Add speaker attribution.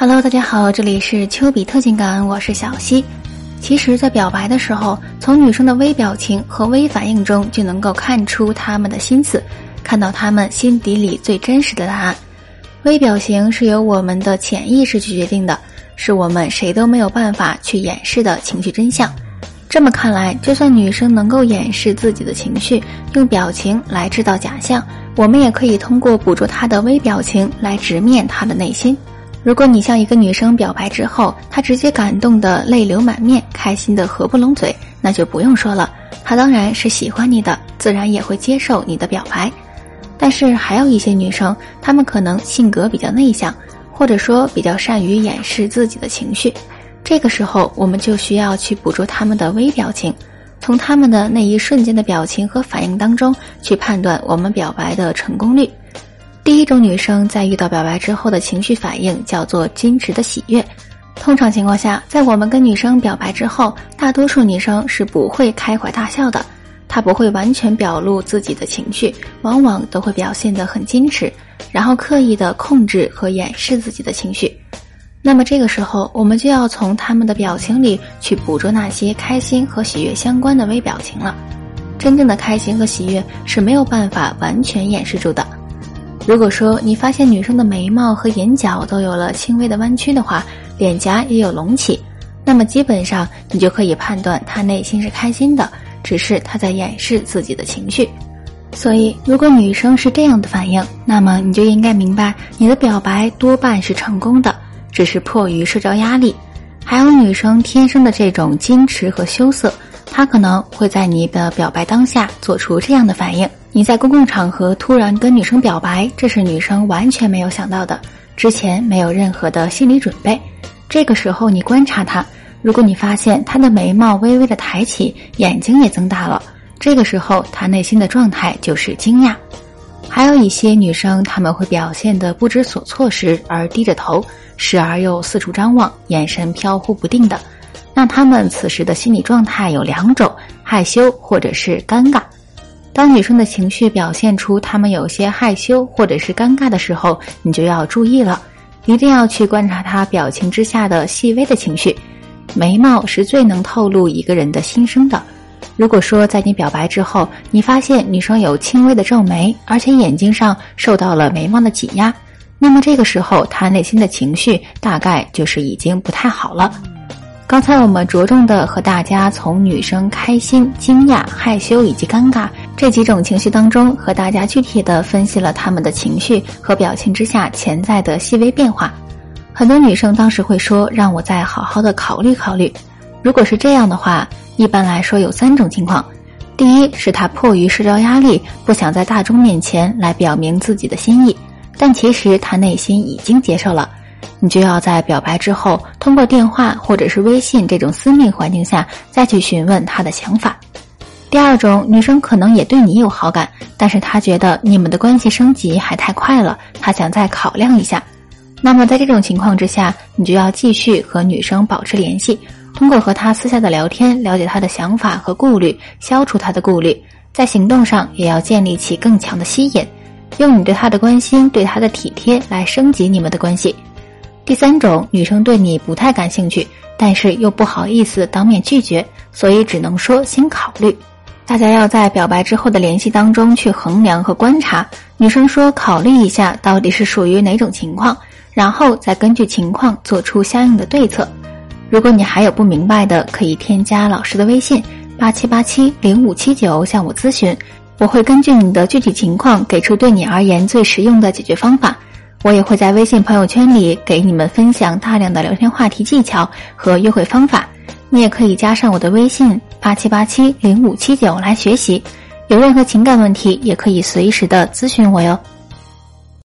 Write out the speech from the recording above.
Speaker 1: Hello，大家好，这里是丘比特情感，我是小溪。其实，在表白的时候，从女生的微表情和微反应中就能够看出她们的心思，看到她们心底里最真实的答案。微表情是由我们的潜意识去决定的，是我们谁都没有办法去掩饰的情绪真相。这么看来，就算女生能够掩饰自己的情绪，用表情来制造假象，我们也可以通过捕捉她的微表情来直面她的内心。如果你向一个女生表白之后，她直接感动的泪流满面，开心的合不拢嘴，那就不用说了，她当然是喜欢你的，自然也会接受你的表白。但是还有一些女生，她们可能性格比较内向，或者说比较善于掩饰自己的情绪，这个时候我们就需要去捕捉她们的微表情，从她们的那一瞬间的表情和反应当中去判断我们表白的成功率。第一种女生在遇到表白之后的情绪反应叫做矜持的喜悦。通常情况下，在我们跟女生表白之后，大多数女生是不会开怀大笑的，她不会完全表露自己的情绪，往往都会表现得很矜持，然后刻意的控制和掩饰自己的情绪。那么这个时候，我们就要从他们的表情里去捕捉那些开心和喜悦相关的微表情了。真正的开心和喜悦是没有办法完全掩饰住的。如果说你发现女生的眉毛和眼角都有了轻微的弯曲的话，脸颊也有隆起，那么基本上你就可以判断她内心是开心的，只是她在掩饰自己的情绪。所以，如果女生是这样的反应，那么你就应该明白，你的表白多半是成功的，只是迫于社交压力。还有女生天生的这种矜持和羞涩，她可能会在你的表白当下做出这样的反应。你在公共场合突然跟女生表白，这是女生完全没有想到的，之前没有任何的心理准备。这个时候你观察她，如果你发现她的眉毛微微的抬起，眼睛也增大了，这个时候她内心的状态就是惊讶。还有一些女生，她们会表现得不知所措时而低着头，时而又四处张望，眼神飘忽不定的，那她们此时的心理状态有两种：害羞或者是尴尬。当女生的情绪表现出她们有些害羞或者是尴尬的时候，你就要注意了，一定要去观察她表情之下的细微的情绪。眉毛是最能透露一个人的心声的。如果说在你表白之后，你发现女生有轻微的皱眉，而且眼睛上受到了眉毛的挤压，那么这个时候她内心的情绪大概就是已经不太好了。刚才我们着重的和大家从女生开心、惊讶、害羞以及尴尬这几种情绪当中，和大家具体的分析了他们的情绪和表情之下潜在的细微变化。很多女生当时会说：“让我再好好的考虑考虑。”如果是这样的话，一般来说有三种情况：第一是她迫于社交压力，不想在大众面前来表明自己的心意，但其实她内心已经接受了。你就要在表白之后，通过电话或者是微信这种私密环境下再去询问他的想法。第二种，女生可能也对你有好感，但是她觉得你们的关系升级还太快了，她想再考量一下。那么在这种情况之下，你就要继续和女生保持联系，通过和她私下的聊天，了解她的想法和顾虑，消除她的顾虑。在行动上也要建立起更强的吸引，用你对她的关心、对她的体贴来升级你们的关系。第三种，女生对你不太感兴趣，但是又不好意思当面拒绝，所以只能说先考虑。大家要在表白之后的联系当中去衡量和观察，女生说考虑一下到底是属于哪种情况，然后再根据情况做出相应的对策。如果你还有不明白的，可以添加老师的微信八七八七零五七九向我咨询，我会根据你的具体情况给出对你而言最实用的解决方法。我也会在微信朋友圈里给你们分享大量的聊天话题技巧和约会方法，你也可以加上我的微信八七八七零五七九来学习。有任何情感问题，也可以随时的咨询我哟。